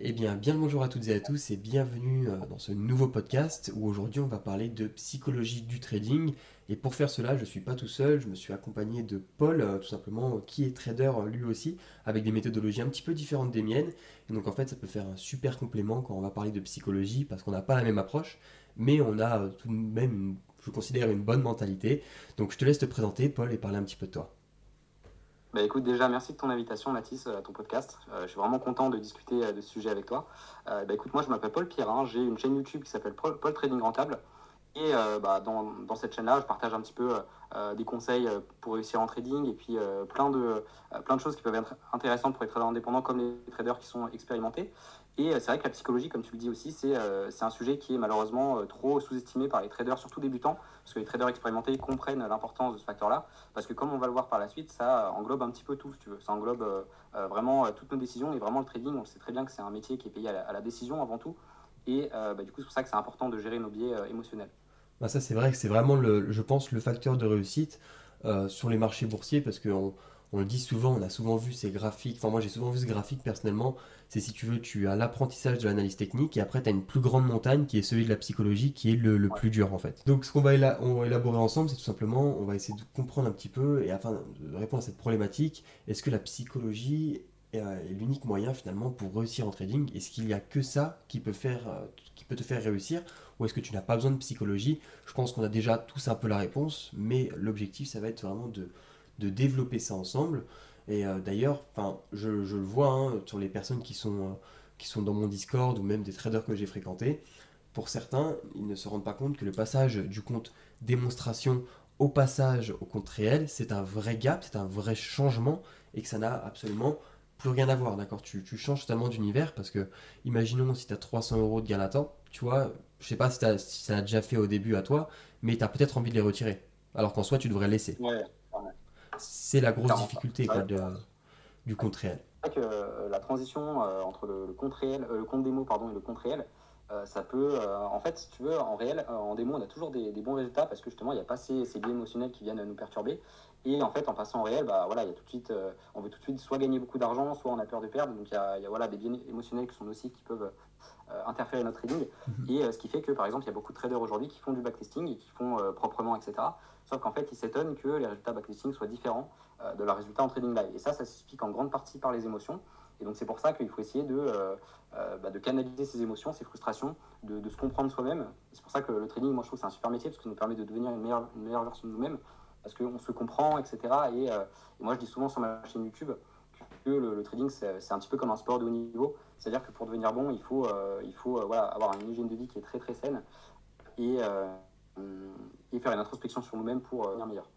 Eh bien, bien le bonjour à toutes et à tous et bienvenue euh, dans ce nouveau podcast où aujourd'hui on va parler de psychologie du trading. Et pour faire cela, je ne suis pas tout seul, je me suis accompagné de Paul, euh, tout simplement, qui est trader euh, lui aussi, avec des méthodologies un petit peu différentes des miennes. Et donc en fait, ça peut faire un super complément quand on va parler de psychologie parce qu'on n'a pas la même approche, mais on a tout de même, je considère, une bonne mentalité. Donc je te laisse te présenter, Paul, et parler un petit peu de toi. Bah écoute, déjà, merci de ton invitation, Mathis, à ton podcast. Euh, je suis vraiment content de discuter euh, de ce sujet avec toi. Euh, bah écoute, moi, je m'appelle Paul Pierrin, j'ai une chaîne YouTube qui s'appelle Paul, Trading Rentable. Et bah, dans, dans, cette chaîne-là, je partage un petit peu des conseils pour réussir en trading et puis plein, de, plein de choses qui peuvent être intéressantes pour les traders indépendants comme les traders qui sont expérimentés. Et c'est vrai que la psychologie, comme tu le dis aussi, c'est un sujet qui est malheureusement trop sous-estimé par les traders, surtout débutants, parce que les traders expérimentés comprennent l'importance de ce facteur-là, parce que comme on va le voir par la suite, ça englobe un petit peu tout, si tu veux. Ça englobe vraiment toutes nos décisions, et vraiment le trading, on sait très bien que c'est un métier qui est payé à la, décision avant tout, et bah, du coup c'est pour ça que c'est important de gérer nos biais émotionnels. Bah ça c'est vrai que c'est vraiment, le, je pense, le facteur de réussite sur les marchés boursiers, parce qu'on on le dit souvent, on a souvent vu ces graphiques, enfin moi j'ai souvent vu ce graphique personnellement, c'est si tu veux, tu as l'apprentissage de l'analyse technique et après tu as une plus grande montagne qui est celui de la psychologie qui est le, plus dur en fait. Donc ce qu'on va, élaborer ensemble, c'est tout simplement, on va essayer de comprendre un petit peu et afin de répondre à cette problématique, est-ce que la psychologie est euh, l'unique moyen finalement pour réussir en trading? Est-ce qu'il n'y a que ça qui peut, faire, qui peut te faire réussir? Ou est-ce que tu n'as pas besoin de psychologie? Je pense qu'on a déjà tous un peu la réponse, mais l'objectif ça va être vraiment de de développer ça ensemble. Et euh, d'ailleurs, enfin, je, le vois hein, sur les personnes qui sont, euh, qui sont dans mon Discord ou même des traders que j'ai fréquentés. Pour certains, ils ne se rendent pas compte que le passage du compte démonstration au passage au compte réel, c'est un vrai gap, c'est un vrai changement et que ça n'a absolument plus rien à voir, d'accord? Tu, tu, changes totalement d'univers parce que, imaginons si tu as 300 euros de gain latent, tu vois, je sais pas si, si ça a déjà fait au début à toi, mais tu as peut-être envie de les retirer. Alors qu'en soi, tu devrais laisser. Ouais. C'est la grosse difficulté du compte réel. Que, euh, la transition euh, entre le, compte réel, euh, le compte démo pardon, et le compte réel, ça peut, en fait, si tu veux, en réel, en démo, on a toujours des, bons résultats parce que justement, il n'y a pas ces, ces biais émotionnels qui viennent nous perturber. Et en fait, en passant en réel, bah, voilà, il y a tout de suite, on veut tout de suite soit gagner beaucoup d'argent, soit on a peur de perdre. Donc il y a, voilà, des biais émotionnels qui sont nocifs qui peuvent interférer notre trading. Mhm. Et ce qui fait que, par exemple, il y a beaucoup de traders aujourd'hui qui font du backtesting et qui font proprement, etc. Sauf qu'en fait, ils s'étonnent que les résultats backtesting soient différents euh, de leurs résultats en trading live. Et ça, ça s'explique en grande partie par les émotions. Et donc, c'est pour ça qu'il faut essayer de, euh, euh, bah, de canaliser ces émotions, ces frustrations, de, se comprendre soi-même. C'est pour ça que le trading, moi, je trouve c'est un super métier parce que ça nous permet de devenir une meilleure, une meilleure version de nous-mêmes parce qu'on se comprend, etc. Et, moi, je dis souvent sur ma chaîne YouTube que le, trading, c'est un petit peu comme un sport de haut niveau. C'est-à-dire que pour devenir bon, il faut, il faut voilà, avoir une hygiène de vie qui est très, très saine. Et, et faire une introspection sur nous-mêmes pour euh, devenir meilleur.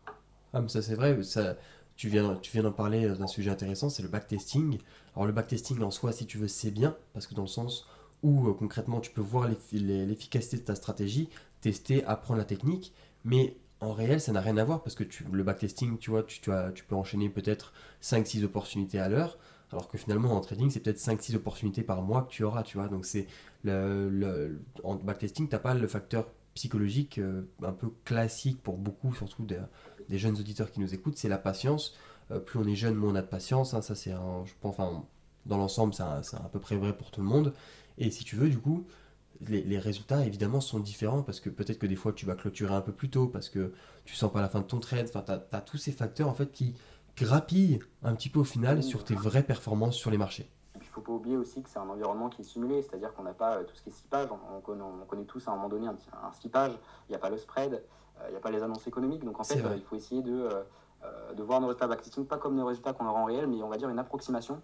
Ah, mais ça c'est vrai, ça, tu viens, tu viens d'en parler d'un sujet intéressant, c'est le backtesting. Alors le backtesting en soi, si tu veux, c'est bien, parce que dans le sens où euh, concrètement tu peux voir l'efficacité de ta stratégie, tester, apprendre la technique, mais en réel, ça n'a rien à voir parce que le backtesting, tu vois, tu, as, tu peux enchaîner peut-être 5-6 opportunités à l'heure, alors que finalement en trading, c'est peut-être 5-6 opportunités par mois que tu auras, tu vois. Donc c'est le, en backtesting, tu n'as pas le facteur psychologique euh, un peu classique pour beaucoup, surtout des, jeunes auditeurs qui nous écoutent, c'est la patience. Euh, plus on est jeune, moins on a de patience. Hein, ça, c'est je pense, dans l'ensemble, c'est à peu près vrai pour tout le monde. Et si tu veux, du coup, les, résultats évidemment sont différents parce que peut-être que des fois tu vas clôturer un peu plus tôt parce que tu sens pas la fin de ton trade. Enfin, tu as, tous ces facteurs en fait qui grappillent un petit peu au final sur tes vraies performances sur les marchés ne faut pas oublier aussi que c'est un environnement qui est simulé, c'est-à-dire qu'on n'a pas euh, tout ce qui est skippage. On, connaît, tous à un moment donné un, un skippage, il n'y a pas le spread, euh, il n'y a pas les annonces économiques. Donc en fait, euh, il faut essayer de, de voir nos résultats backtesting pas comme nos résultats qu'on aura en réel, mais on va dire une approximation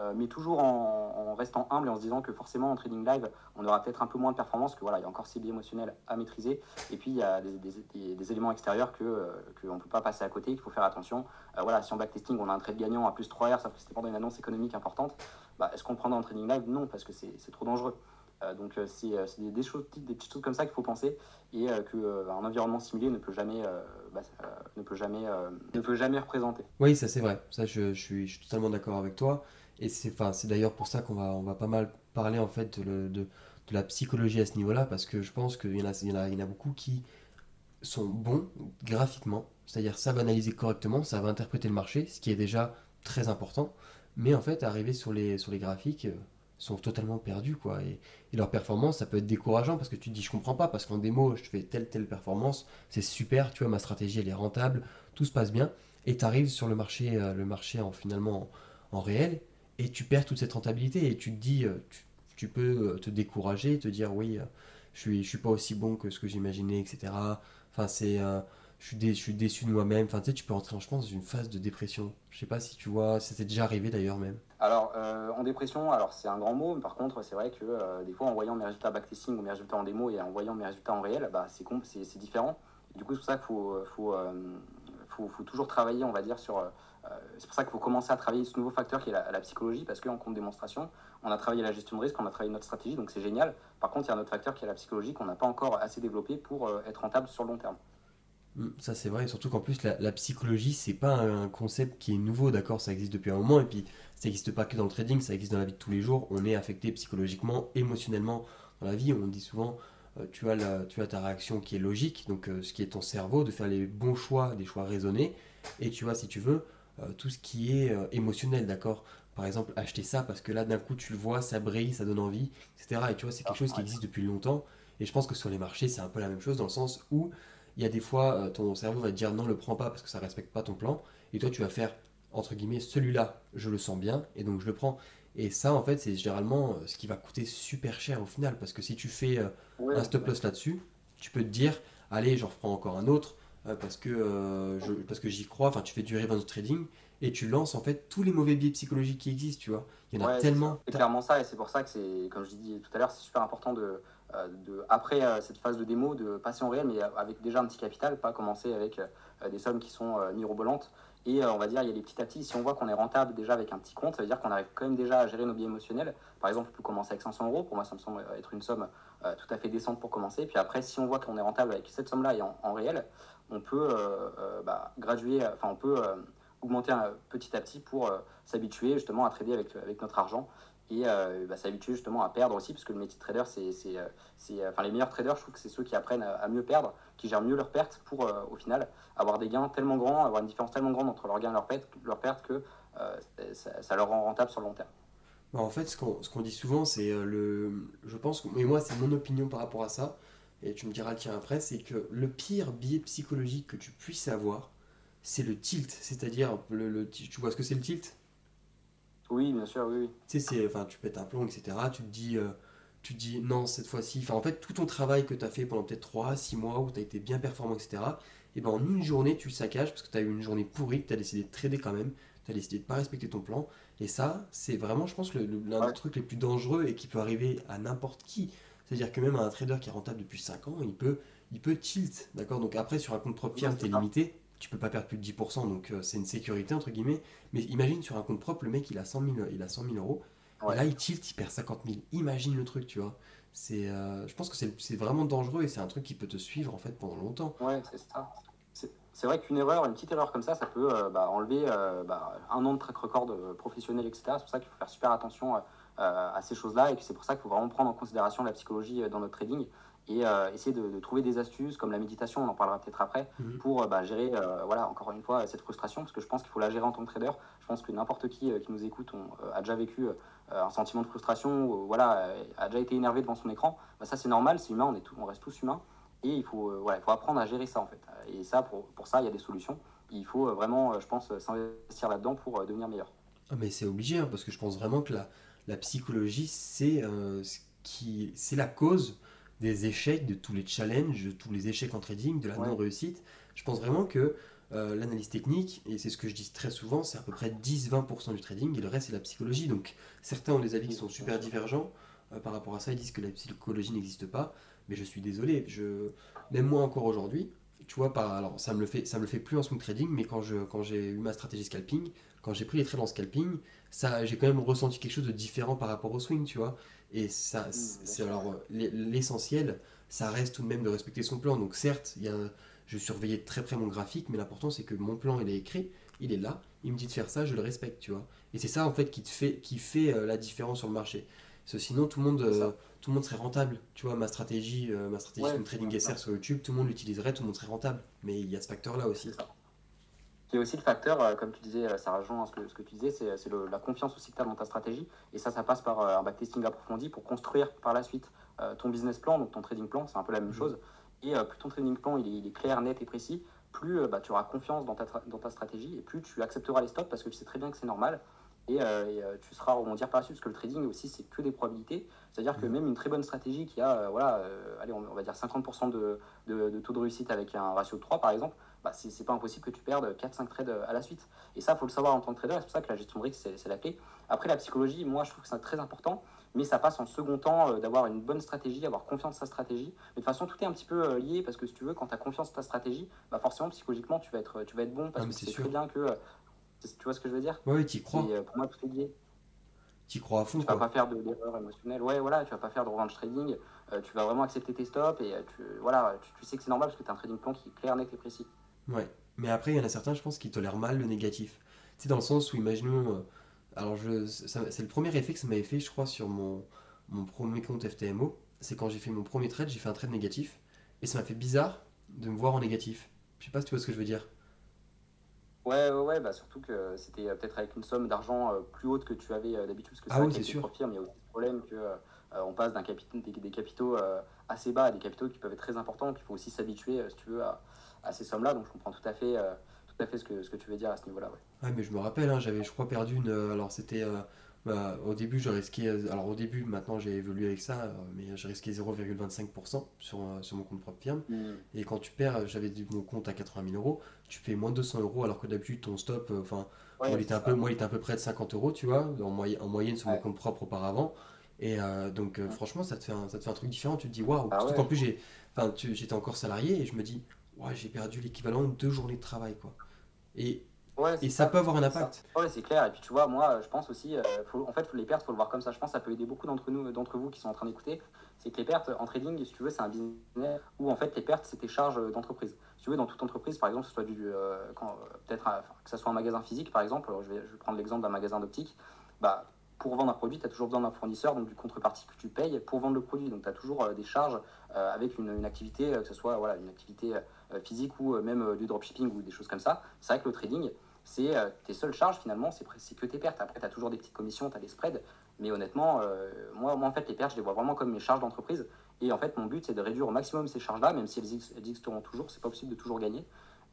euh, mais toujours en, restant humble et en se disant que forcément en trading live, on aura peut-être un peu moins de performance, que voilà, il y a encore ces biais émotionnels à maîtriser, et puis il y a des, éléments extérieurs que euh, qu'on ne peut pas passer à côté, qu'il faut faire attention. Euh, voilà, si en backtesting on a un trade gagnant à plus 3R, ça c'était pendant une annonce économique importante, bah, est-ce qu'on le prendra en trading live? Non, parce que c'est trop dangereux. donc c'est des, choses, des petites choses comme ça qu'il faut penser et qu'un environnement simulé ne peut jamais, bah, ne peut jamais, ne peut jamais représenter. Oui, ça c'est vrai. Ça je, suis totalement d'accord avec toi. Et c'est d'ailleurs pour ça qu'on va, on va pas mal parler en fait de, de, la psychologie à ce niveau-là, parce que je pense qu'il y, en a, il y, en a, beaucoup qui sont bons graphiquement, c'est-à-dire savent analyser correctement, savent interpréter le marché, ce qui est déjà très important, mais en fait arriver sur les, sur les graphiques, sont totalement perdus, quoi. Et, et leur performance, ça peut être décourageant parce que tu te dis, je comprends pas, parce qu'en démo, je fais telle, telle performance, c'est super, tu vois, ma stratégie, elle est rentable, tout se passe bien, et tu arrives sur le marché, euh, le marché en finalement en, réel, et tu perds toute cette rentabilité, et tu te dis, euh, tu, tu peux euh, te décourager, te dire, oui, je suis, je suis pas aussi bon que ce que j'imaginais, etc. Enfin, c'est je suis, je suis déçu de moi-même. Enfin, tu sais, tu peux rentrer, je pense, dans une phase de dépression. Je sais pas si tu vois, ça t'est déjà arrivé d'ailleurs même. Alors, euh, en dépression, alors c'est un grand mot, mais par contre, c'est vrai que euh, des fois, en voyant mes résultats backtesting ou mes résultats en démo et en voyant mes résultats en réel, bah, c'est, c'est, différent. du coup, c'est pour ça qu'il faut, faut, euh, faut, faut, toujours travailler, on va dire, sur. C'est pour ça qu'il faut commencer à travailler ce nouveau facteur qui est la, la psychologie, parce qu'en compte démonstration, on a travaillé la gestion de risque, on a travaillé notre stratégie, donc c'est génial. Par contre, il y a un autre facteur qui est la psychologie qu'on n'a pas encore assez développé pour être rentable sur le long terme. Mm, ça c'est vrai, surtout qu'en plus la, psychologie c'est pas un concept qui est nouveau, d'accord, ça existe depuis un moment et puis ça n'existe pas que dans le trading, ça existe dans la vie de tous les jours, on est affecté psychologiquement, émotionnellement dans la vie, on dit souvent euh, tu, as tu as ta réaction qui est logique, donc euh, ce qui est ton cerveau, de faire les bons choix, des choix raisonnés, et tu vois si tu veux euh, tout ce qui est émotionnel, d'accord? Par exemple, acheter ça parce que là d'un coup tu le vois, ça brille, ça donne envie, etc. Et tu vois, c'est quelque chose qui existe depuis longtemps. Et je pense que sur les marchés, c'est un peu la même chose dans le sens où il y a des fois, euh, ton cerveau va te dire non, le prends pas parce que ça respecte pas ton plan. Et toi, tu vas faire, entre guillemets, celui-là, je le sens bien, et donc je le prends. Et ça, en fait, c'est généralement euh, ce qui va coûter super cher au final. Parce que si tu fais euh, un stop loss là-dessus, tu peux te dire, allez, j'en reprends encore un autre parce que, je, parce que j'y crois. Enfin, tu fais du revenge trading et tu lances en fait tous les mauvais biais psychologiques qui existent, tu vois. Il y en a tellement. C'est clairement ça, et c'est pour ça que c'est, comme je dis tout à l'heure, c'est super important de, euh, de, après euh, cette phase de démo, de passer en réel, mais avec déjà un petit capital, pas commencer avec euh, des sommes qui sont mirobolantes. Et on va dire, il y a les petits à petits. Si on voit qu'on est rentable déjà avec un petit compte, ça veut dire qu'on arrive quand même déjà à gérer nos biais émotionnels. Par exemple, on peut commencer avec 500 euros. Pour moi, ça me semble être une somme tout à fait décente pour commencer. Puis après, si on voit qu'on est rentable avec cette somme-là et en, réel, on peut bah, graduer, enfin, on peut augmenter petit à petit pour s'habituer justement à trader avec, avec notre argent et euh, bah, s'habituer justement à perdre aussi parce que le métier de trader c'est euh, euh, enfin les meilleurs traders je trouve que c'est ceux qui apprennent à, mieux perdre qui gèrent mieux leurs pertes pour au final avoir des gains tellement grands avoir une différence tellement grande entre leurs gains et leurs pertes que ça, leur rend rentable sur le long terme. Bah, en fait ce qu'on ce dit souvent c'est le je pense mais moi c'est mon opinion par rapport à ça et tu me diras le tien après c'est que le pire biais psychologique que tu puisses avoir c'est le tilt c'est-à-dire le, le tu vois ce que c'est le tilt? Oui, bien sûr, oui. Tu sais, enfin, tu pètes un plomb, etc. Tu te dis, euh, tu dis non, cette fois-ci. Enfin, en fait, tout ton travail que tu as fait pendant peut-être 3, 6 mois, où tu as été bien performant, etc. Et ben en une journée, tu le saccages parce que tu as eu une journée pourrie, que tu as décidé de trader quand même, tu as décidé de pas respecter ton plan. Et ça, c'est vraiment, je pense, l'un des trucs les plus dangereux et qui peut arriver à n'importe qui. C'est-à-dire que même un trader qui est rentable depuis 5 ans, il peut, il peut tilt. D'accord? Donc après, sur un compte propre firme, tu es limité tu peux pas perdre plus de 10%, donc euh, c'est une sécurité entre guillemets. Mais imagine sur un compte propre, le mec il a 100 000, il a 100 000 euros, et là il tilt, il perd 50 000. Imagine le truc, tu vois. C'est, euh, je pense que c'est vraiment dangereux et c'est un truc qui peut te suivre en fait pendant longtemps. Ouais, c'est ça. C'est vrai qu'une erreur, une petite erreur comme ça, ça peut euh, bah, enlever bah, un an de track record professionnel, etc. C'est pour ça qu'il faut faire super attention à ces choses-là et que c'est pour ça qu'il faut vraiment prendre en considération la psychologie dans notre trading et euh, essayer de, trouver des astuces comme la méditation, on en parlera peut-être après, mhm. pour euh, bah, gérer, euh, voilà, encore une fois, cette frustration, parce que je pense qu'il faut la gérer en tant que trader. Je pense que n'importe qui qui nous écoute a déjà vécu un sentiment de frustration, voilà, a déjà été énervé devant son écran. Bah, ça, c'est normal, c'est humain, on, est on reste tous humains, et il faut, voilà, il faut apprendre à gérer ça, en fait. Et ça, pour, pour ça, il y a des solutions. Il faut vraiment, je pense, s'investir là-dedans pour devenir meilleur. Ah, mais c'est obligé, hein, parce que je pense vraiment que la, la psychologie, c'est qui c'est la cause des échecs, de tous les challenges, de tous les échecs en trading, de la non-réussite. Je pense vraiment que euh, l'analyse technique, et c'est ce que je dis très souvent, c'est à peu près 10-20% du trading, et le reste c'est la psychologie. Donc certains ont des avis qui sont super divergents euh, par rapport à ça, ils disent que la psychologie n'existe pas, mais je suis désolé, je... même moi encore aujourd'hui, tu vois, pas, alors ça me le fait, ça me le fait plus en swing trading, mais quand je, quand j'ai eu ma stratégie scalping, quand j'ai pris les trades en scalping, ça, j'ai quand même ressenti quelque chose de différent par rapport au swing, tu vois. Et ça, mmh, c'est alors euh, l'essentiel, ça reste tout de même de respecter son plan. Donc certes, il y a, je surveillais de très près mon graphique, mais l'important c'est que mon plan il est écrit, il est là, il me dit de faire ça, je le respecte, tu vois. Et c'est ça en fait qui te fait, qui fait euh, la différence sur le marché. sinon tout le monde, euh, tout le monde serait rentable. Tu vois, ma stratégie, ma stratégie comme trading SR sur YouTube, tout le monde l'utiliserait, tout le monde serait rentable. Mais il y a ce facteur là aussi. Y a aussi le facteur, euh, comme tu disais, euh, ça rejoint ce que, ce que tu disais, c'est le- la confiance aussi que tu as dans ta stratégie. Et ça, ça passe par euh, un backtesting approfondi pour construire par la suite euh, ton business plan, donc ton trading plan, c'est un peu la même Mhm. chose. Et euh, plus ton trading plan il est, il est clair, net et précis, plus euh, bah, tu auras confiance dans ta, dans ta stratégie et plus tu accepteras les stops parce que tu sais très bien que c'est normal. Et, euh, et, euh, tu seras rebondir par la suite parce que le trading aussi, c'est que des probabilités. C'est-à-dire que Mhm. même une très bonne stratégie qui a, euh, voilà, euh, allez, on, on va dire 50% de, de, de taux de réussite avec un ratio de 3 par exemple, bah, c'est pas impossible que tu perdes 4-5 trades à la suite. Et ça, il faut le savoir en tant que trader, c'est pour ça que la gestion de risque, c'est la clé. Après, la psychologie, moi, je trouve que c'est très important, mais ça passe en second temps euh, d'avoir une bonne stratégie, avoir confiance en sa stratégie. Mais de toute façon, tout est un petit peu euh, lié, parce que si tu veux, quand tu as confiance en ta stratégie, bah forcément, psychologiquement, tu vas être, tu vas être bon, parce Ah, que c'est tu très bien que... euh, tu vois ce que je veux dire? Ouais, ouais, t'y crois. Pour moi, tout est lié. T'y crois à fond, Tu vas quoi. pas faire de l'erreur émotionnelle. Ouais, voilà, tu vas pas faire de revenge trading. euh, tu vas vraiment accepter tes stops et euh, tu, voilà, tu, tu sais que c'est normal parce que tu as un trading plan qui est clair, net et précis. Ouais. Mais après, il y en a certains, je pense, qui tolèrent mal le négatif. C'est dans le sens où, imaginons. euh, alors, je, ça- c'est le premier effet que ça m'avait fait, je crois, sur mon, mon premier compte FTMO. C'est quand j'ai fait mon premier trade, j'ai fait un trade négatif. Et ça m'a fait bizarre de me voir en négatif. Je sais pas si tu vois ce que je veux dire. Ouais, ouais, ouais, bah surtout que c'était euh, peut-être avec une somme d'argent euh, plus haute que tu avais d'habitude, parce que Ah vrai oui, c'est sûr. profils, mais il y a aussi ce problème que euh, on passe d'un capit- des, des capitaux euh, assez bas à des capitaux qui peuvent être très importants, qu'il faut aussi s'habituer, euh, si tu veux, à, à ces sommes-là. Donc je comprends tout à fait, euh, tout à fait ce que, ce que tu veux dire à ce niveau-là. Ouais. Ouais, mais je me rappelle, hein, j'avais, je crois, perdu une. euh, alors, c'était. euh, bah, au début, risquais. euh, Alors, au début, maintenant, j'ai évolué avec ça, mais j'ai risqué 0,25% sur, sur mon compte propre firme. Et quand tu perds, j'avais mon compte à 80 000 euros, tu payes moins de 200 euros, alors que d'habitude, ton stop, enfin, Ouais, moi, il était un peu, moi, il était un peu près de 50 euros, tu vois, en, moy- en moyenne sur mon compte propre auparavant. Et euh, donc, euh, franchement, ça te fait un, ça te fait un truc différent. Tu te dis, waouh, Ah surtout ouais. qu'en plus, j'ai, j'étais encore salarié et je me dis, ouais, j'ai perdu l'équivalent de deux journées de travail, quoi. Et, Ouais, et ça peut avoir un ça. impact. Ouais, c'est clair. Et puis tu vois, moi, je pense aussi, euh, faut, en fait, faut les pertes, faut le voir comme ça. Je pense que ça peut aider beaucoup d'entre nous, d'entre vous qui sont en train d'écouter. C'est que les pertes en trading, si tu veux, c'est un business où en fait les pertes, c'est tes charges d'entreprise. Si tu veux, dans toute entreprise, par exemple, que ce soit du, euh, quand, euh, peut-être, que ce soit un magasin physique, par exemple, alors je vais, je vais prendre l'exemple d'un magasin d'optique. Bah, pour vendre un produit, tu as toujours besoin d'un fournisseur, donc du contrepartie que tu payes pour vendre le produit. Donc tu as toujours euh, des charges euh, avec une, activité, euh, que ce soit voilà, une activité physique ou même du dropshipping ou des choses comme ça. C'est vrai que le trading, c'est tes seules charges finalement, c'est que tes pertes. Après, tu as toujours des petites commissions, tu as des spreads. Mais honnêtement, moi, en fait, les pertes, je les vois vraiment comme mes charges d'entreprise. Et en fait, mon but, c'est de réduire au maximum ces charges-là, même si elles, elles existeront toujours. C'est pas possible de toujours gagner.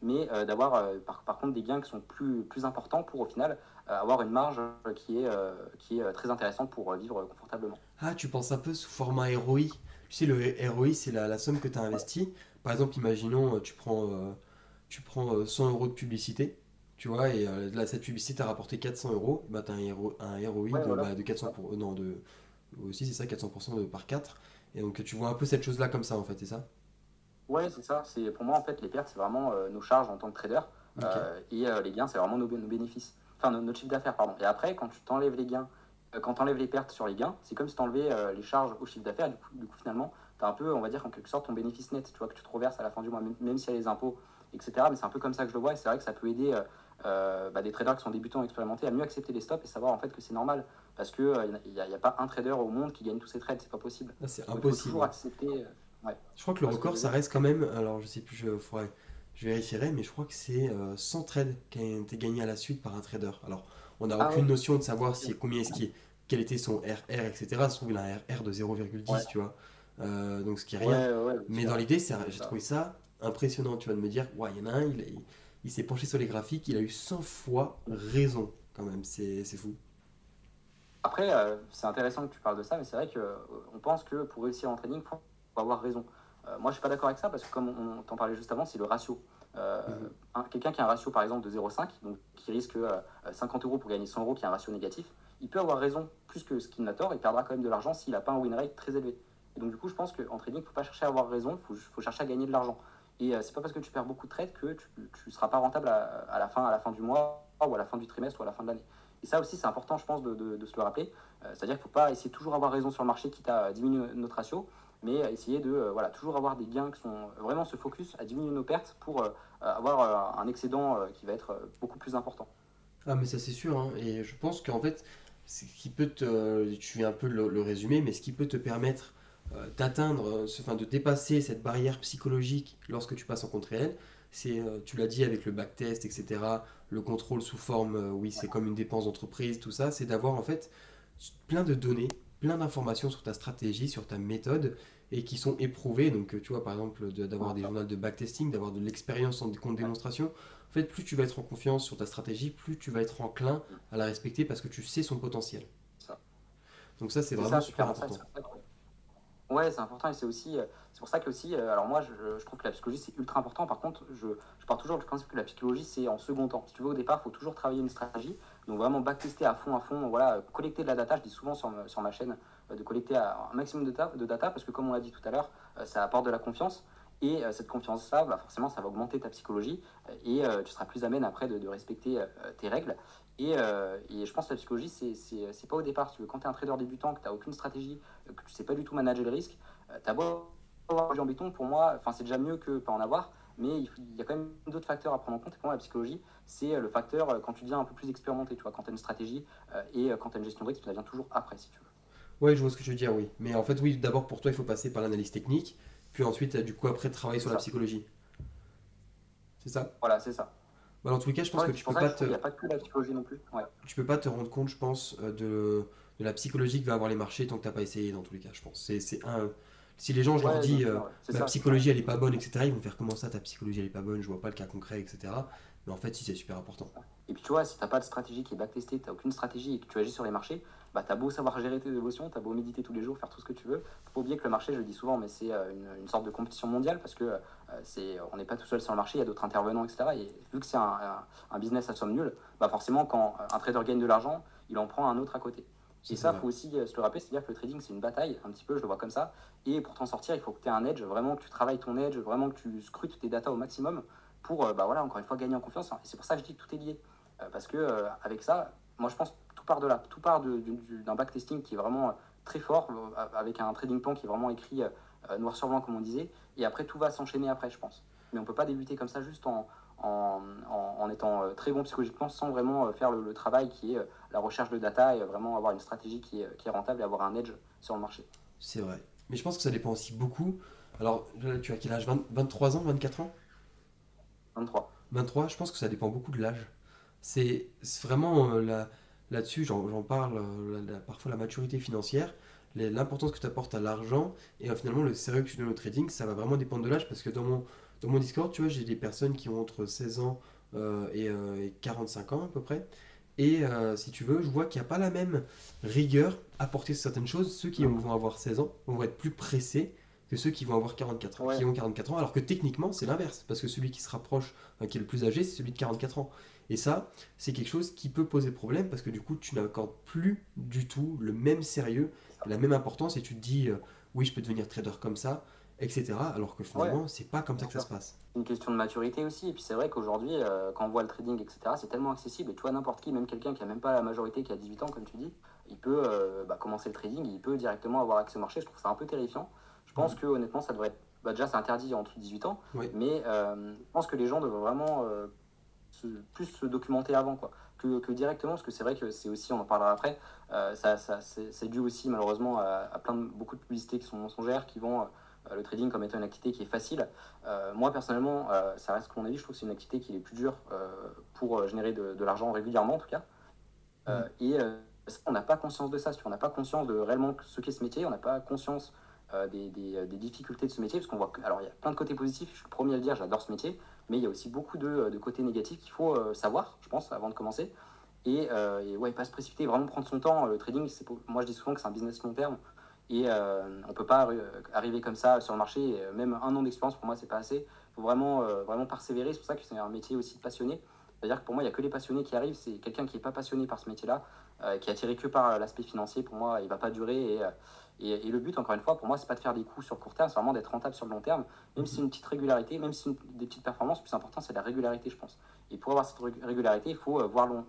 Mais euh, d'avoir, euh, par, par contre, des gains qui sont plus, plus importants pour, au final, euh, avoir une marge qui est, qui est très intéressante pour vivre confortablement. Ah, tu penses un peu sous format ROI. Tu sais, le ROI, c'est la, la somme que tu as investie. Par exemple, imaginons, tu prends, tu prends euh, 100 euros de publicité, tu vois, et euh, là, cette publicité t'a rapporté 400 euros, bah, tu as un, RO un ROI Ouais, de, voilà. bah, de 400 pour, euh, non, de, aussi, c'est ça, 400% de, par 4. Et donc, tu vois un peu cette chose-là comme ça, en fait, c'est ça? Ouais, c'est ça. C'est pour moi en fait les pertes, c'est vraiment euh, nos charges en tant que trader euh, et euh, les gains, c'est vraiment nos, nos bénéfices. Enfin, no- notre chiffre d'affaires, pardon. Et après, quand tu t'enlèves les gains, euh, quand tu enlèves les pertes sur les gains, c'est comme si tu enlevais les charges au chiffre d'affaires. Du coup, du coup, finalement, tu as un peu, on va dire en quelque sorte, ton bénéfice net, tu vois, que tu te reverses à la fin du mois, même, même s'il y a les impôts, etc. Mais c'est un peu comme ça que je le vois et c'est vrai que ça peut aider euh, euh, bah, des traders qui sont débutants expérimentés à mieux accepter les stops et savoir en fait que c'est normal parce qu'il n'y a, y a pas un trader au monde qui gagne tous ses trades, c'est pas possible. Ah, c'est Donc, il faut impossible. toujours accepter. Euh, ouais. Je crois que le que record, ça reste quand même, alors je sais plus, je, faudrait, je vérifierai, mais je crois que c'est euh, 100 trades qui ont été gagnés à la suite par un trader. Alors, on n'a Ah aucune ouais. notion de savoir si, combien est-ce qu'il, quel était son RR, etc. Ça se trouve, il a un RR de 0,10, Ouais. tu vois. Euh, donc, ce qui est rien. Mais dans l'idée, j'ai trouvé ça impressionnant, tu vois, de me dire, ouais, il y en a un, il, il, il s'est penché sur les graphiques, il a eu 100 fois raison, quand même, c'est fou. Après, euh, c'est intéressant que tu parles de ça, mais c'est vrai qu'on pense que pour réussir en faut, faut avoir raison. Euh, moi, je suis pas d'accord avec ça parce que, comme on, on t'en parlait juste avant, c'est le ratio. Euh, Mhm. un- Quelqu'un qui a un ratio, par exemple, de 0,5, donc qui risque euh, 50 euros pour gagner 100 euros, qui a un ratio négatif, il peut avoir raison plus que ce qu'il n'a tort, il perdra quand même de l'argent s'il n'a pas un win rate très élevé. Et donc, du coup, je pense qu'en trading, il ne faut pas chercher à avoir raison, il faut, faut chercher à gagner de l'argent. Et euh, c'est pas parce que tu perds beaucoup de trades que tu ne seras pas rentable à, à la fin, à la fin du mois, ou à la fin du trimestre, ou à la fin de l'année. Et ça aussi, c'est important, je pense, de, de- de se le rappeler. Euh, C'est-à-dire qu'il ne faut pas essayer toujours avoir raison sur le marché, quitte à diminuer notre ratio, mais essayer de euh, voilà, toujours avoir des gains qui sont vraiment se focus à diminuer nos pertes pour euh, avoir euh, un excédent euh, qui va être euh, beaucoup plus important. Ah, mais ça, c'est sûr, hein. Et je pense qu'en fait, ce qui peut te. Tu viens un peu le, le résumer, mais ce qui peut te permettre euh, d'atteindre, euh, enfin, de dépasser cette barrière psychologique lorsque tu passes en contre réel, c'est, euh, tu l'as dit avec le backtest, etc., le contrôle sous forme, euh, oui, c'est comme une dépense d'entreprise, tout ça, c'est d'avoir en fait plein de données, plein d'informations sur ta stratégie, sur ta méthode, et qui sont éprouvées. Donc, euh, tu vois, par exemple, d'avoir des journaux de backtesting, d'avoir de l'expérience en compte démonstration. En fait, plus tu vas être en confiance sur ta stratégie, plus tu vas être enclin à la respecter parce que tu sais son potentiel. Ça. Donc ça, c'est vraiment ça, super important. Ouais, c'est important et c'est aussi, euh, c'est pour ça que aussi, euh, alors moi, je, je trouve que la psychologie c'est ultra important. Par contre, je, je pars toujours du principe que la psychologie c'est en second temps. Si tu veux, au départ, il faut toujours travailler une stratégie. Donc vraiment backtester à fond, à fond. Voilà, collecter de la data. Je dis souvent sur, sur ma chaîne euh, de collecter un maximum de data, de data parce que comme on l'a dit tout à l'heure, euh, ça apporte de la confiance. Et euh, cette confiance-là, bah, forcément, ça va augmenter ta psychologie et tu seras plus amène après de, respecter tes règles. Et, je pense que la psychologie, c'est- pas au départ. Tu quand tu es un trader débutant, que tu n'as aucune stratégie, que tu sais pas du tout manager le risque, euh, t'as beau avoir en béton, pour moi, c'est déjà mieux que pas en avoir, mais il, y a quand même d'autres facteurs à prendre en compte. Et pour moi, la psychologie, c'est euh, le facteur euh, quand tu deviens un peu plus expérimenté, tu vois, quand tu as une stratégie euh, et quand tu as une gestion de risque, ça vient toujours après, si tu veux. Ouais, je vois ce que tu veux dire, oui. Mais en fait, oui, d'abord pour toi, il faut passer par l'analyse technique, puis ensuite, du coup, après, travailler sur la psychologie. C'est ça? Voilà, c'est ça. Bah, dans tous les cas, je pense Ouais, que tu peux pas te, n'y a pas que la psychologie non plus. Ouais. tu peux pas te rendre compte, je pense, de, de la psychologie que va avoir les marchés tant que t'as pas essayé, dans tous les cas, je pense. C'est, c'est un... Si les gens, je leur dis, euh, ma ça. psychologie, elle est pas bonne, etc., ils vont faire comment ça, ta psychologie, elle est pas bonne, je vois pas le cas concret, etc. Mais en fait, si, c'est super important. Et puis tu vois, si t'as pas de stratégie qui est backtestée, t'as aucune stratégie et que tu agis sur les marchés, bah t'as beau savoir gérer tes émotions, t'as beau méditer tous les jours, faire tout ce que tu veux. Faut pas oublier que le marché, je le dis souvent, mais c'est euh, une, une sorte de compétition mondiale parce que euh, c'est, on n'est pas tout seul sur le marché, il y a d'autres intervenants, etc. Et vu que c'est un, un- un business à somme nulle, bah forcément quand un trader gagne de l'argent, il en prend un autre à côté. Et ça, vrai. faut aussi euh, se le rappeler, c'est-à-dire que le trading, c'est une bataille, un petit peu, je le vois comme ça. Et pour t'en sortir, il faut que tu aies un edge, vraiment que tu travailles ton edge, vraiment que tu scrutes tes datas au maximum pour, euh, bah voilà, encore une fois, gagner en confiance. Et c'est pour ça que je dis que tout est lié. Euh, parce que euh, avec ça, moi je pense que tout part de là, tout part d'un backtesting qui est vraiment très fort, avec un trading plan qui est vraiment écrit euh, noir sur blanc, comme on disait. Et après, tout va s'enchaîner après, je pense. Mais on peut pas débuter comme ça juste en, en, en- en étant euh, très bon psychologiquement sans vraiment euh, faire le, le travail qui est euh, la recherche de data et vraiment avoir une stratégie qui est, qui est rentable et avoir un edge sur le marché. C'est vrai. Mais je pense que ça dépend aussi beaucoup. Alors, tu as quel âge? 20 23 ans, 24 ans? 23. 23, je pense que ça dépend beaucoup de l'âge. C'est vraiment euh, là, là-dessus, j'en j'en parle, euh, la- la- parfois la maturité financière, l'importance que tu apportes à l'argent et euh, finalement le sérieux que tu donnes au trading, ça va vraiment dépendre de l'âge parce que dans mon, dans mon Discord, tu vois, j'ai des personnes qui ont entre 16 ans euh, et, euh, et 45 ans à peu près. Et euh, si tu veux, je vois qu'il n'y a pas la même rigueur à porter sur certaines choses. Ceux qui vont avoir 16 ans vont être plus pressés que ceux qui vont avoir 44 ans, Ouais. qui ont 44 ans, alors que techniquement c'est l'inverse, parce que celui qui se rapproche, enfin, qui est le plus âgé, c'est celui de 44 ans. Et ça, c'est quelque chose qui peut poser problème, parce que du coup, tu n'accordes plus du tout le même sérieux, la même importance, et tu te dis, euh, oui, je peux devenir trader comme ça, etc. Alors que finalement, c'est pas comme ça que ça se passe. Une question de maturité aussi. Et puis c'est vrai qu'aujourd'hui, euh, quand on voit le trading, etc., c'est tellement accessible. Et tu vois, n'importe qui, même quelqu'un qui a même pas la majorité, qui a 18 ans, comme tu dis, il peut euh, bah, commencer le trading, il peut directement avoir accès au marché. Je trouve ça un peu terrifiant. Je pense que honnêtement, ça devrait être. Bah, déjà, c'est interdit entre 18 ans. Oui. Mais euh, je pense que les gens devraient vraiment se- plus se documenter avant. Quoi. Que, que directement, parce que c'est vrai que c'est aussi, on en parlera après, euh, ça, ça, c'est dû aussi malheureusement à, à plein de, beaucoup de publicités qui sont mensongères, qui vont le trading comme étant une activité qui est facile. Euh, moi personnellement, euh, ça reste comme on a dit, je trouve que c'est une activité qui est plus dure euh, pour euh, générer de, de l'argent régulièrement en tout cas. Euh, et euh, on n'a pas conscience de ça, on n'a pas conscience de réellement ce qu'est ce métier, on n'a pas conscience euh, des, des- des difficultés de ce métier, parce qu'on voit que, alors il y a plein de côtés positifs, je suis le premier à le dire, j'adore ce métier, mais il y a aussi beaucoup de, de côtés négatifs qu'il faut euh, savoir, je pense, avant de commencer. Et, euh, et ouais, pas se précipiter, vraiment prendre son temps. Le trading, c'est moi je dis souvent que c'est un business long terme. Et euh, on peut pas arri- arriver comme ça sur le marché. Euh, même un an d'expérience, pour moi, c'est pas assez. Il faut vraiment, euh, vraiment persévérer. C'est pour ça que c'est un métier aussi passionné. C'est-à-dire que pour moi, il n'y a que les passionnés qui arrivent. C'est quelqu'un qui n'est pas passionné par ce métier-là, qui est attiré que par l'aspect financier. Pour moi, il ne va pas durer. Et, le but, encore une fois, pour moi, c'est pas de faire des coups sur le court terme, c'est vraiment d'être rentable sur le long terme. Même si une petite régularité, même si une- des petites performances, le plus important, c'est la régularité, je pense. Et pour avoir cette rég- régularité, il faut voir long.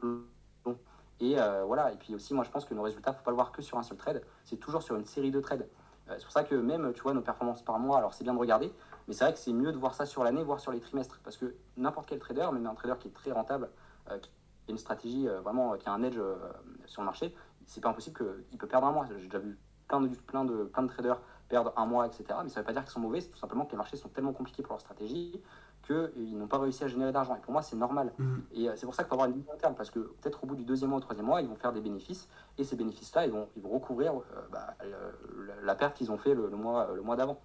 Et euh, voilà. Et puis aussi, moi, je pense que nos résultats, faut pas le voir que sur un seul trade. C'est toujours sur une série de trades. Euh, c'est pour ça que même, tu vois, nos performances par mois, alors c'est bien de regarder, mais c'est vrai que c'est mieux de voir ça sur l'année, voire sur les trimestres. Parce que n'importe quel trader, même un trader qui est très rentable, euh, qui a une stratégie vraiment, qui a un edge sur le marché, c'est pas impossible qu'il peut perdre un mois. J'ai déjà vu plein de, plein, de, plein de traders perdre un mois, etc. Mais ça veut pas dire qu'ils sont mauvais, c'est tout simplement que les marchés sont tellement compliqués pour leur stratégie qu'ils n'ont pas réussi à générer d'argent. Et pour moi, c'est normal. Mhm. Et c'est pour ça qu'il faut avoir une ligne interne, parce que peut-être au bout du deuxième mois ou troisième mois, ils vont faire des bénéfices, et ces bénéfices-là, ils vont, ils vont recouvrir bah, la perte qu'ils ont fait le, mois, le mois d'avant.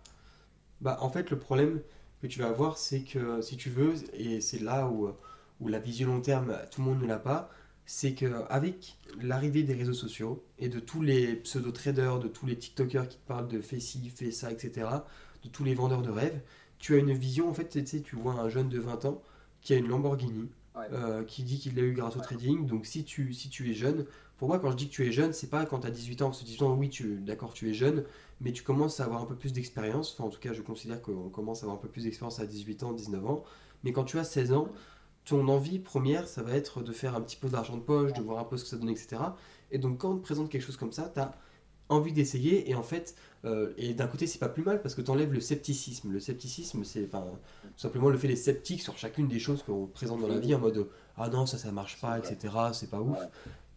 Bah, en fait, le problème que tu vas avoir, c'est que si tu veux, et c'est là où, où la vision long terme, tout le monde ne l'a pas, c'est qu'avec l'arrivée des réseaux sociaux et de tous les pseudo-traders, de tous les TikTokers qui te parlent de fais ci, fais ça, etc., de tous les vendeurs de rêves, tu as une vision, en fait, tu sais, tu vois un jeune de 20 ans qui a une Lamborghini, euh, qui dit qu'il l'a eu grâce au trading. Donc si tu, si tu es jeune, pour moi, quand je dis que tu es jeune, c'est pas quand tu as 18 ans, que 18 ans, oui, tu, d'accord, tu es jeune, mais tu commences à avoir un peu plus d'expérience. Enfin, en tout cas, je considère qu'on commence à avoir un peu plus d'expérience à 18 ans, 19 ans. Mais quand tu as 16 ans, ton envie première, ça va être de faire un petit peu d'argent de poche, de voir un peu ce que ça donne, etc. Et donc, quand on te présente quelque chose comme ça, tu as envie d'essayer. Et en fait, euh, et d'un côté, c'est pas plus mal parce que tu enlèves le scepticisme. Le scepticisme, c'est enfin, tout simplement le fait des sceptiques sur chacune des choses qu'on présente dans la vie en mode Ah non, ça, ça marche pas, etc. C'est pas ouf.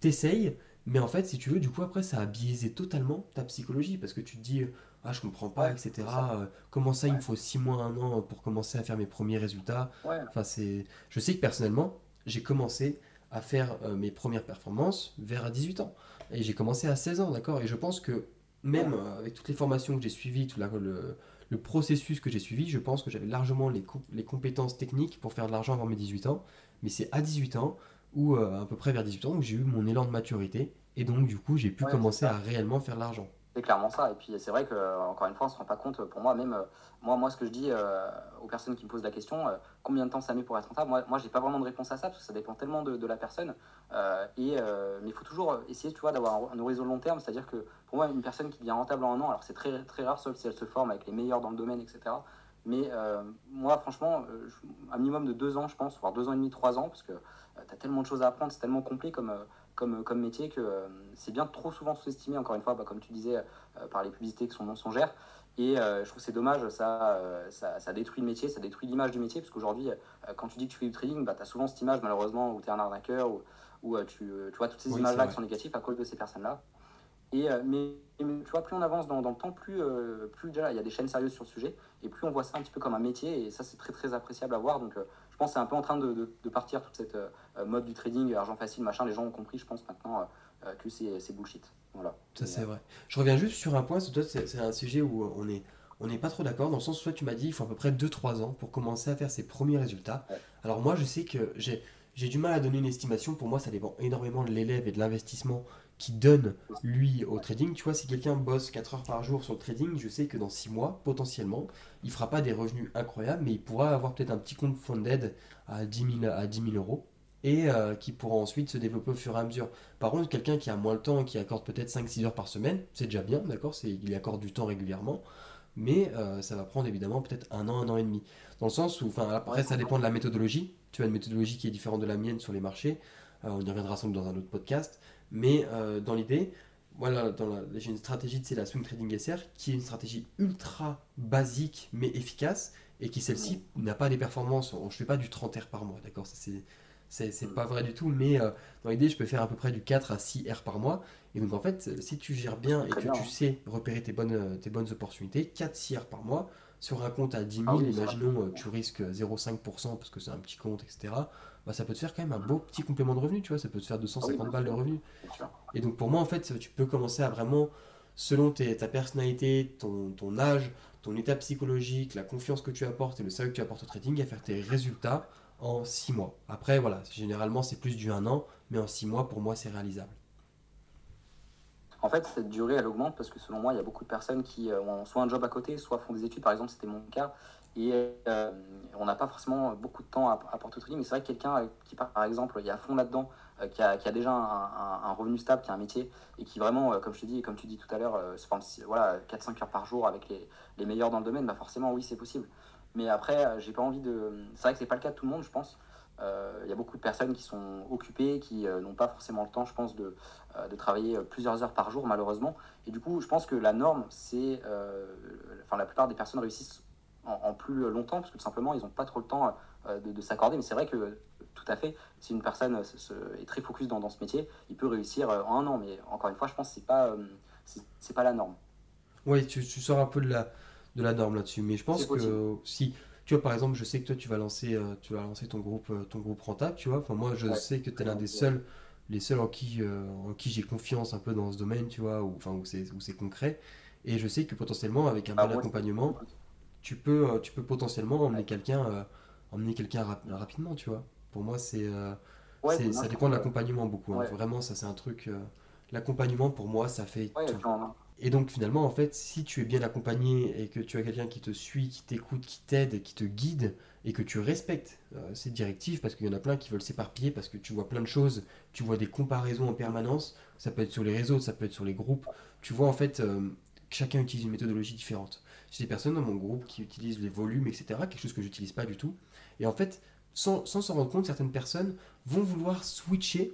T'essayes, mais en fait, si tu veux, du coup, après, ça a biaisé totalement ta psychologie parce que tu te dis ah je comprends pas etc euh, comment ça il me faut 6 mois un an pour commencer à faire mes premiers résultats enfin c'est je sais que personnellement j'ai commencé à faire euh, mes premières performances vers 18 ans et j'ai commencé à 16 ans d'accord? Et je pense que même euh, avec toutes les formations que j'ai suivies tout le, le, processus que j'ai suivi je pense que j'avais largement les, les compétences techniques pour faire de l'argent avant mes 18 ans. Mais c'est à 18 ans ou à peu près vers 18 ans où j'ai eu mon élan de maturité. Et donc du coup j'ai pu commencer à réellement faire de l'argent c'est clairement ça. Et puis c'est vrai que encore une fois, on se rend pas compte. Pour moi, même moi, moi, ce que je dis euh, aux personnes qui me posent la question, euh, combien de temps ça met pour être rentable Moi, moi, j'ai pas vraiment de réponse à ça parce que ça dépend tellement de, la personne. Euh, et mais il faut toujours essayer, tu vois, d'avoir un, horizon long terme. C'est-à-dire que pour moi, une personne qui devient rentable en un an, alors c'est très très rare, sauf si elle se forme avec les meilleurs dans le domaine, etc. Mais moi, franchement, un minimum de deux ans, je pense, voire deux ans et demi, trois ans, parce que tu as tellement de choses à apprendre, c'est tellement complet comme comme, comme métier que euh, c'est bien trop souvent sous-estimé, encore une fois, bah, comme tu disais, euh, par les publicités que son nom gère. Et euh, je trouve c'est dommage, ça, ça, ça, détruit le métier, ça détruit l'image du métier, parce qu'aujourd'hui, quand tu dis que tu fais du trading, bah, tu as souvent cette image, malheureusement, où tu es un arnaqueur, ou où, tu, tu, vois toutes ces images-là qui sont négatives à cause de ces personnes-là. Et, mais, tu vois, plus on avance dans, dans le temps, plus, plus déjà il y a des chaînes sérieuses sur le sujet, et plus on voit ça un petit peu comme un métier, et ça c'est très très appréciable à voir. Donc je pense que c'est un peu en train de, de, partir toute cette euh, mode du trading, argent facile, machin. Les gens ont compris, je pense, maintenant euh, euh, que c'est bullshit. Voilà. Ça, c'est vrai. Je reviens juste sur un point, c'est un sujet où on est. On n'est pas trop d'accord dans le sens où toi tu m'as dit il faut à peu près 2-3 ans pour commencer à faire ses premiers résultats. Alors moi je sais que j'ai du mal à donner une estimation, pour moi ça dépend énormément de l'élève et de l'investissement qui donne lui au trading. Tu vois, si quelqu'un bosse 4 heures par jour sur le trading, je sais que dans 6 mois, potentiellement, il fera pas des revenus incroyables, mais il pourra avoir peut-être un petit compte funded à 10 000, à 10 euros et euh, qui pourra ensuite se développer au fur et à mesure. Par contre, quelqu'un qui a moins de temps, qui accorde peut-être 5-6 heures par semaine, c'est déjà bien, d'accord Il accorde du temps régulièrement, mais euh, ça va prendre évidemment peut-être un an, un an et demi. Dans le sens où, enfin, après, ça dépend de la méthodologie. Tu as une méthodologie qui est différente de la mienne sur les marchés. Euh, on y reviendra sans doute dans un autre podcast. Mais euh, dans l'idée, voilà, j'ai une stratégie, c'est la swing trading SR, qui est une stratégie ultra basique mais efficace et qui celle-ci n'a pas des performances. Je fais pas du 30 R par mois, d'accord? C'est c'est pas vrai du tout, mais euh, dans l'idée, je peux faire à peu près du 4 à 6 R par mois. Et donc, en fait, si tu gères bien et que tu sais repérer tes bonnes, tes bonnes opportunités, 4-6 R par mois, sur un compte à 10 000, ah imaginons, euh, tu risques 0,5% parce que c'est un petit compte, etc bah, ça peut te faire quand même un beau petit complément de revenu, tu vois, ça peut te faire 250 ah balles de revenu. Et donc pour moi, en fait, tu peux commencer à vraiment, selon ta personnalité, ton, ton, âge, ton état psychologique, la confiance que tu apportes et le sérieux que tu apportes au trading, à faire tes résultats en 6 mois. Après, voilà, généralement c'est plus du 1 an, mais en 6 mois, pour moi, c'est réalisable. En fait, cette durée, elle augmente parce que selon moi, il y a beaucoup de personnes qui euh, ont soit un job à côté, soit font des études. Par exemple, c'était mon cas. Et euh, on n'a pas forcément beaucoup de temps à, à porter au trading. Mais c'est vrai que quelqu'un euh, qui, par exemple, il est à fond là-dedans, qui, a, déjà un, revenu stable, qui a un métier, et qui vraiment, comme je te dis, comme tu dis tout à l'heure, se forme voilà, 4-5 heures par jour avec les, les, meilleurs dans le domaine, bah forcément, oui, c'est possible. Mais après, j'ai pas envie de. C'est vrai que c'est pas le cas de tout le monde, je pense. Il y a beaucoup de personnes qui sont occupées, qui n'ont pas forcément le temps, je pense, de, euh, de travailler euh, plusieurs heures par jour, malheureusement. Et du coup, je pense que la norme, c'est. Euh, enfin, la plupart des personnes réussissent en, plus longtemps, parce que tout simplement, ils n'ont pas trop le temps de, s'accorder. Mais c'est vrai que, tout à fait, si une personne est très focus dans, ce métier, il peut réussir en un an. Mais encore une fois, je pense que ce n'est pas, c'est pas la norme. Oui, tu, sors un peu de la, de la norme là-dessus. Mais je pense que si Tu vois, par exemple, je sais que toi, tu vas lancer, euh, tu vas lancer ton groupe, euh, ton groupe rentable, tu vois. Enfin, moi, je Ouais. sais que tu es l'un des seuls, les seuls en qui, euh, en qui j'ai confiance un peu dans ce domaine, tu vois, où, enfin, où c'est, où c'est concret. Et je sais que potentiellement, avec un Ah, bon accompagnement, tu peux, euh, tu peux potentiellement emmener quelqu'un, euh, emmener quelqu'un rap- rapidement, tu vois. Pour moi, c'est, euh, Ouais, ça dépend de l'accompagnement beaucoup, hein. ouais. Vraiment, ça, c'est un truc. l'accompagnement, pour moi, ça fait tout. Et donc finalement, en fait, si tu es bien accompagné et que tu as quelqu'un qui te suit, qui t'écoute, qui t'aide, qui te guide et que tu respectes euh, ces directives, parce qu'il y en a plein qui veulent s'éparpiller, parce que tu vois plein de choses, tu vois des comparaisons en permanence, ça peut être sur les réseaux, ça peut être sur les groupes, tu vois en fait euh, chacun utilise une méthodologie différente. J'ai des personnes dans mon groupe qui utilisent les volumes, etc., quelque chose que j'utilise pas du tout. Et en fait, sans s'en rendre compte, certaines personnes vont vouloir switcher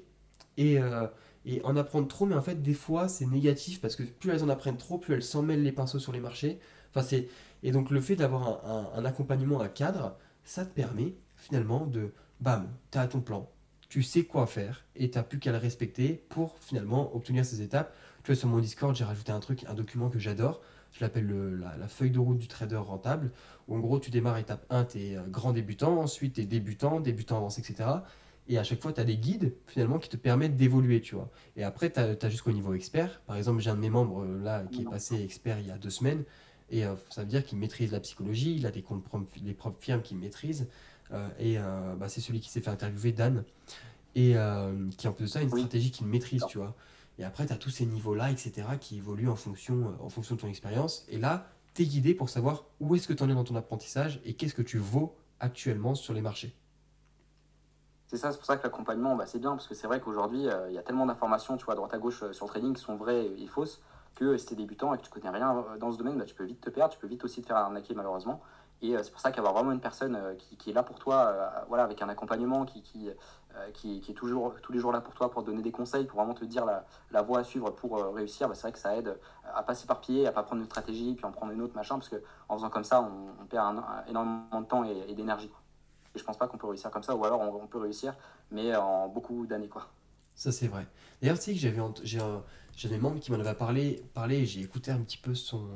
et, euh, et en apprendre trop, mais en fait, des fois, c'est négatif parce que plus elles en apprennent trop, plus elles s'en mêlent les pinceaux sur les marchés. Enfin, c'est... Et donc, le fait d'avoir un, un- un accompagnement à cadre, ça te permet finalement de, bam, tu as ton plan, tu sais quoi faire et tu n'as plus qu'à le respecter pour finalement obtenir ces étapes. Tu vois, sur mon Discord, j'ai rajouté un truc, un document que j'adore. Je l'appelle le- la, la feuille de route du trader rentable. Où en gros, tu démarres étape 1, tu es grand débutant, ensuite tu es débutant, débutant avancé, etc. Et à chaque fois, tu as des guides finalement qui te permettent d'évoluer, tu vois. Et après, tu as, jusqu'au niveau expert. Par exemple, j'ai un de mes membres euh, là qui est passé expert il y a deux semaines. Et euh, ça veut dire qu'il maîtrise la psychologie, il a des comptes propres, des propres firmes qu'il maîtrise. Euh, et euh, bah, c'est celui qui s'est fait interviewer, Dan. Et qui en plus de ça, a une stratégie qu'il maîtrise, tu vois. Et après, tu as tous ces niveaux-là, etc., qui évoluent en fonction, euh, en fonction de ton expérience. Et là, tu es guidé pour savoir où est-ce que tu en es dans ton apprentissage et qu'est-ce que tu vaux actuellement sur les marchés. C'est ça, c'est pour ça que l'accompagnement, bah, c'est bien, parce que c'est vrai qu'aujourd'hui, euh, il y a tellement d'informations, tu vois, à droite à gauche euh, sur le trading qui sont vraies et fausses, que si tu es débutant et que tu connais rien dans ce domaine, bah, tu peux vite te perdre, tu peux vite aussi te faire arnaquer malheureusement. Et euh, c'est pour ça qu'avoir vraiment une personne euh, qui, qui est là pour toi, euh, voilà, avec un accompagnement, qui, qui, qui, est toujours, tous les jours là pour toi, pour te donner des conseils, pour vraiment te dire la, la voie à suivre pour réussir, bah, c'est vrai que ça aide à pas s'éparpiller, à pas prendre une stratégie, puis en prendre une autre, machin, parce qu'en faisant comme ça, on, perd énormément de temps et, d'énergie. Et je pense pas qu'on peut réussir comme ça, ou alors on, peut réussir, mais en beaucoup d'années, quoi. Ça, c'est vrai. D'ailleurs, tu sais que j'avais un, un membre qui m'en avait parlé, parlé j'ai écouté un petit peu son,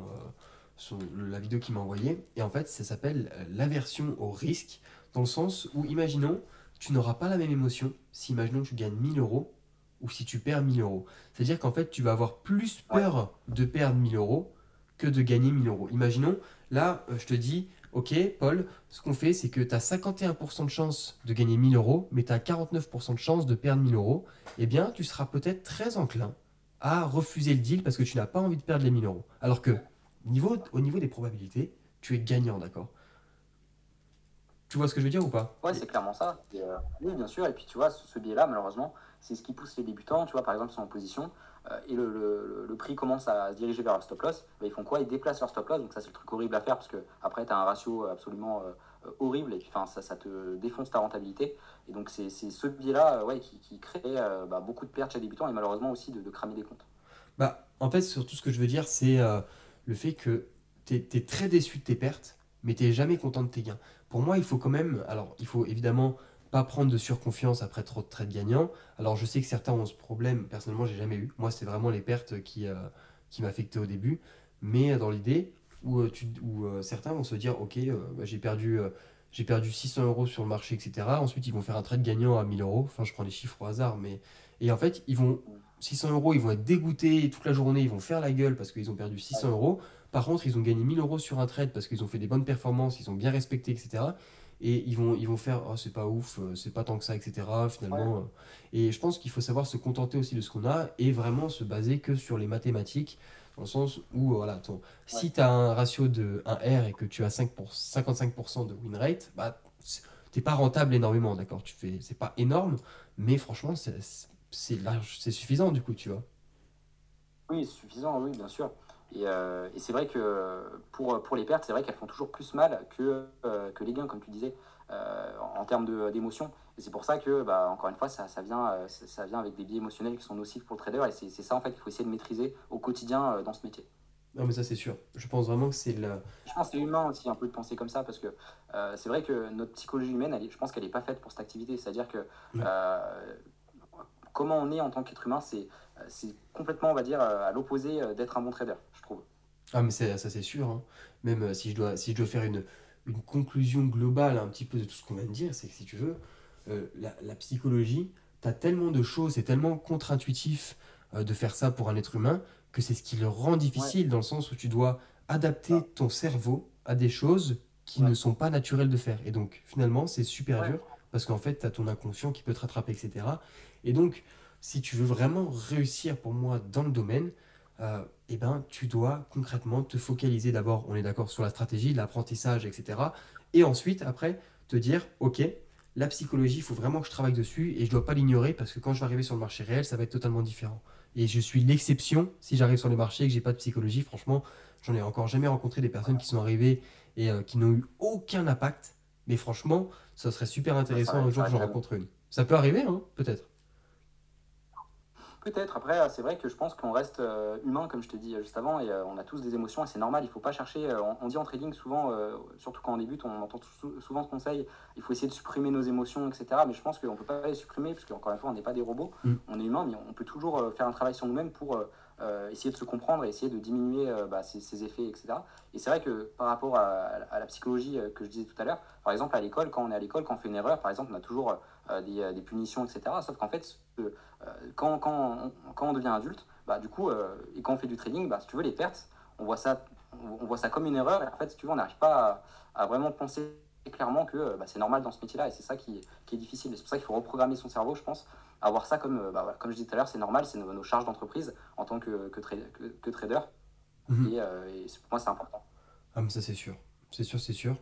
son, la vidéo qu'il m'a envoyée. Et en fait, ça s'appelle euh, l'aversion au risque, dans le sens où, imaginons, tu n'auras pas la même émotion si, imaginons, tu gagnes 1000 euros ou si tu perds 1000 euros. C'est-à-dire qu'en fait, tu vas avoir plus peur de perdre 1000 euros que de gagner 1000 euros. Imaginons, là, euh, je te dis, ok, Paul, ce qu'on fait, c'est que tu as 51% de chance de gagner 1000 euros, mais tu as 49% de chance de perdre 1000 euros. Eh bien, tu seras peut-être très enclin à refuser le deal parce que tu n'as pas envie de perdre les 1000 euros. Alors que, niveau, au niveau des probabilités, tu es gagnant, d'accord? Tu vois ce que je veux dire ou pas? Ouais, c'est clairement ça. Et, euh, oui, bien sûr. Et puis, tu vois, ce, ce biais-là, malheureusement, c'est ce qui pousse les débutants. Tu vois, par exemple, ils sont en position euh, et le, le- le prix commence à se diriger vers leur stop loss. Bah, ils font quoi? Ils déplacent leur stop loss. Donc, ça, c'est le truc horrible à faire parce que après, tu as un ratio absolument euh, horrible et puis, ça, ça te défonce ta rentabilité. Et donc, c'est ce biais-là ouais, qui, qui crée bah, beaucoup de pertes chez les débutants et malheureusement aussi de, de cramer des comptes. Bah, en fait, surtout ce que je veux dire, c'est le fait que tu es, très déçu de tes pertes, mais tu jamais content de tes gains. Pour moi, il faut quand même, alors il faut évidemment pas prendre de surconfiance après trop de trades gagnants. Alors je sais que certains ont ce problème, personnellement, j'ai jamais eu. Moi, c'est vraiment les pertes qui, euh, qui m'affectaient au début. Mais euh, dans l'idée où, euh, tu, où certains vont se dire, ok, bah, j'ai perdu, j'ai perdu 600 euros sur le marché, etc. Ensuite, ils vont faire un trade gagnant à 1000 euros. Enfin, je prends les chiffres au hasard, mais... Et en fait, ils vont 600 euros, ils vont être dégoûtés toute la journée, ils vont faire la gueule parce qu'ils ont perdu 600 euros. Par contre, ils ont gagné 1000 euros sur un trade parce qu'ils ont fait des bonnes performances, ils ont bien respecté, etc. Et ils vont, ils vont faire, oh, c'est pas ouf, euh, c'est pas tant que ça, etc. Finalement. euh. Et je pense qu'il faut savoir se contenter aussi de ce qu'on a et vraiment se baser que sur les mathématiques. Dans le sens où, euh, voilà, ton- si tu as un ratio de 1 R et que tu as 5 pour- 55% de win rate, bah, t'es pas rentable énormément, d'accord Tu fais, c'est pas énorme, mais franchement, c'est c'est large, c'est suffisant du coup, tu vois. Oui, suffisant, oui, bien sûr. Et, euh, et c'est vrai que pour, pour les pertes, c'est vrai qu'elles font toujours plus mal que, euh, que les gains, comme tu disais, euh, en termes de- d'émotion. Et c'est pour ça que, bah, encore une fois, ça, ça, vient, ça ça vient avec des biais émotionnels qui sont nocifs pour le trader. Et c'est ça, en fait, qu'il faut essayer de maîtriser au quotidien dans ce métier. Non, mais ça, c'est sûr. Je pense vraiment que c'est le. Je pense que c'est humain aussi un peu de penser comme ça parce que c'est vrai que notre psychologie humaine, elle je pense qu'elle n'est pas faite pour cette activité. C'est-à-dire que Ouais. Euh, comment on est en tant qu'être humain, c'est c'est complètement, on va dire, euh, à l'opposé euh, d'être un bon trader, je trouve. Ah, mais ça, c'est sûr. hein. Même euh, si je dois, si je dois faire une, une conclusion globale un petit peu de tout ce qu'on vient de dire, c'est que si tu veux, euh, la, la psychologie, tu as tellement de choses, c'est tellement contre-intuitif euh, de faire ça pour un être humain que c'est ce qui le rend difficile dans le sens où tu dois adapter Ah. ton cerveau à des choses qui Ouais. ne sont pas naturelles de faire. Et donc finalement, c'est super Ouais. dur parce qu'en fait, tu as ton inconscient qui peut te rattraper, etc. Et donc, si tu veux vraiment réussir pour moi dans le domaine, euh, eh ben, tu dois concrètement te focaliser d'abord, on est d'accord, sur la stratégie, l'apprentissage, etc. Et ensuite, après, te dire, OK, la psychologie, il faut vraiment que je travaille dessus et je ne dois pas l'ignorer parce que quand je vais arriver sur le marché réel, ça va être totalement différent. Et je suis l'exception si j'arrive sur les marchés et que j'ai pas de psychologie. Franchement, j'en ai encore jamais rencontré des personnes qui sont arrivées et euh, qui n'ont eu aucun impact. Mais franchement, ça serait super intéressant un jour que j'en rencontre une. Ça peut arriver, hein, peut-être. Peut-être. Après, c'est vrai que je pense qu'on reste euh, humain, comme je te dis juste avant, et euh, on a tous des émotions, et c'est normal. Il faut pas chercher. euh, on, dit en trading souvent, euh, surtout quand on débute, on entend sou- souvent ce conseil. Il faut essayer de supprimer nos émotions, etc. Mais je pense qu'on peut pas les supprimer, parce qu'encore une fois, on n'est pas des robots. Mm. On est humain, mais on peut toujours euh, faire un travail sur nous-mêmes pour euh, essayer de se comprendre et essayer de diminuer euh, bah, ses, ses effets, etc. Et c'est vrai que par rapport à, la psychologie euh, que je disais tout à l'heure, par exemple à l'école, quand on est à l'école, quand on fait une erreur, par exemple, on a toujours euh, des, punitions, etc. Sauf qu'en fait, quand, quand, on, quand on devient adulte, bah, du coup, et quand on fait du trading, bah, si tu veux, les pertes, on voit ça, on voit ça comme une erreur. Et en fait, si tu veux, on n'arrive pas à, à, vraiment penser clairement que bah, c'est normal dans ce métier-là. Et c'est ça qui, qui, est difficile. C'est pour ça qu'il faut reprogrammer son cerveau, je pense, à voir ça comme, bah, comme je disais tout à l'heure, c'est normal, c'est nos, nos, charges d'entreprise en tant que, que, tra que, que trader. Mhm. Et, euh, et pour moi, c'est important. Ah, mais ça, c'est sûr. C'est sûr, c'est sûr.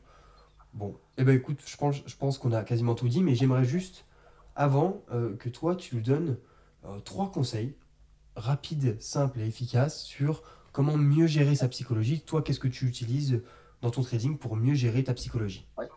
Bon, eh ben écoute, je pense, je pense qu'on a quasiment tout dit, mais j'aimerais juste, avant euh, que toi, tu nous donnes euh, trois conseils rapides, simples et efficaces sur comment mieux gérer sa psychologie. Toi, qu'est-ce que tu utilises dans ton trading pour mieux gérer ta psychologie? Ouais.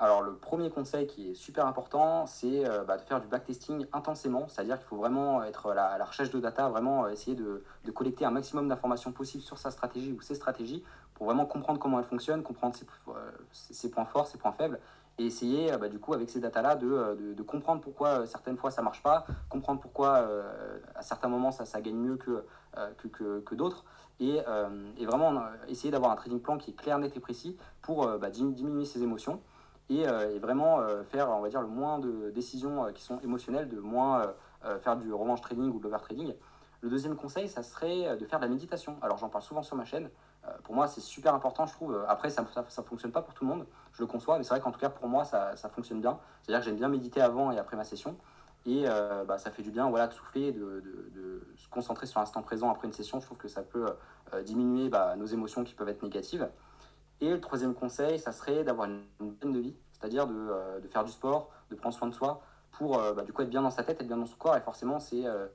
Alors, le premier conseil qui est super important, c'est euh, bah, de faire du backtesting intensément, c'est-à-dire qu'il faut vraiment être à la, recherche de data, vraiment euh, essayer de, collecter un maximum d'informations possibles sur sa stratégie ou ses stratégies pour vraiment comprendre comment elle fonctionne, comprendre ses, euh, ses points forts, ses points faibles, et essayer bah, du coup avec ces datas-là de, de, comprendre pourquoi certaines fois ça marche pas, comprendre pourquoi à certains moments ça, gagne mieux que, que, d'autres, et, et, vraiment essayer d'avoir un trading plan qui est clair, net et précis pour bah, diminuer ses émotions et, euh, et vraiment euh, faire, on va dire, le moins de décisions euh, qui sont émotionnelles, de moins faire du revanche trading ou de l'over-trading. Le deuxième conseil, ça serait de faire de la méditation. Alors j'en parle souvent sur ma chaîne. Pour moi, c'est super important, je trouve. Après, ça ne fonctionne pas pour tout le monde, je le conçois, mais c'est vrai qu'en tout cas, pour moi, ça, ça fonctionne bien. C'est-à-dire que j'aime bien méditer avant et après ma session. Et bah, ça fait du bien voilà, de souffler, de, se concentrer sur l'instant présent après une session. Je trouve que ça peut diminuer bah, nos émotions qui peuvent être négatives. Et le troisième conseil, ça serait d'avoir une bonne de vie, c'est-à-dire de, euh, faire du sport, de prendre soin de soi pour euh, bah, du coup être bien dans sa tête, être bien dans son corps. Et forcément, c'est euh,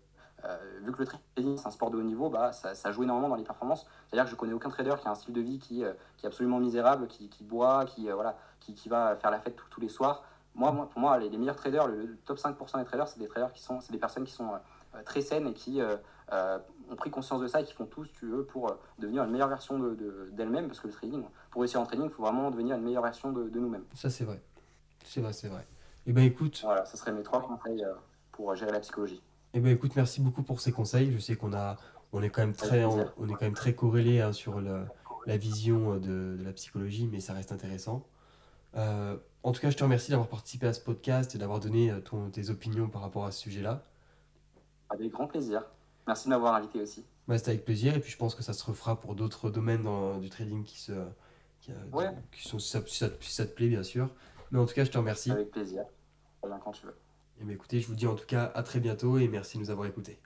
vu que le trading c'est un sport de haut niveau, bah, ça, joue énormément dans les performances. C'est-à-dire que je connais aucun trader qui a un style de vie qui, est absolument misérable, qui, boit, qui, voilà, qui, va faire la fête tous les soirs. Moi, pour moi, les, meilleurs traders, le, le, top 5% des traders, c'est des traders qui sont, c'est des personnes qui sont très saines et qui euh, ont pris conscience de ça et qui font tout, si tu veux, pour euh, devenir une meilleure version d'elles-mêmes. De, de, parce que le trading, pour réussir en trading, il faut vraiment devenir une meilleure version de, de nous-mêmes. Ça, c'est vrai. C'est vrai, c'est vrai. Et ben écoute. Voilà, ça serait mes trois conseils euh, pour gérer la psychologie. Et ben écoute, merci beaucoup pour ces conseils. Je sais qu'on a, on est quand même très, on, on est quand même très corrélé hein, sur la vision de, de, la psychologie, mais ça reste intéressant. Euh, en tout cas, je te remercie d'avoir participé à ce podcast et d'avoir donné ton, tes opinions par rapport à ce sujet-là. Avec grand plaisir. Merci de m'avoir invité aussi. Bah, C'était avec plaisir et puis je pense que ça se refera pour d'autres domaines dans, du trading qui, se, qui, ouais. qui sont, si ça, si, ça, si ça, te plaît, bien sûr. Mais en tout cas, je te remercie. Avec plaisir. Quand tu veux. Et bien, écoutez, je vous dis en tout cas à très bientôt et merci de nous avoir écoutés.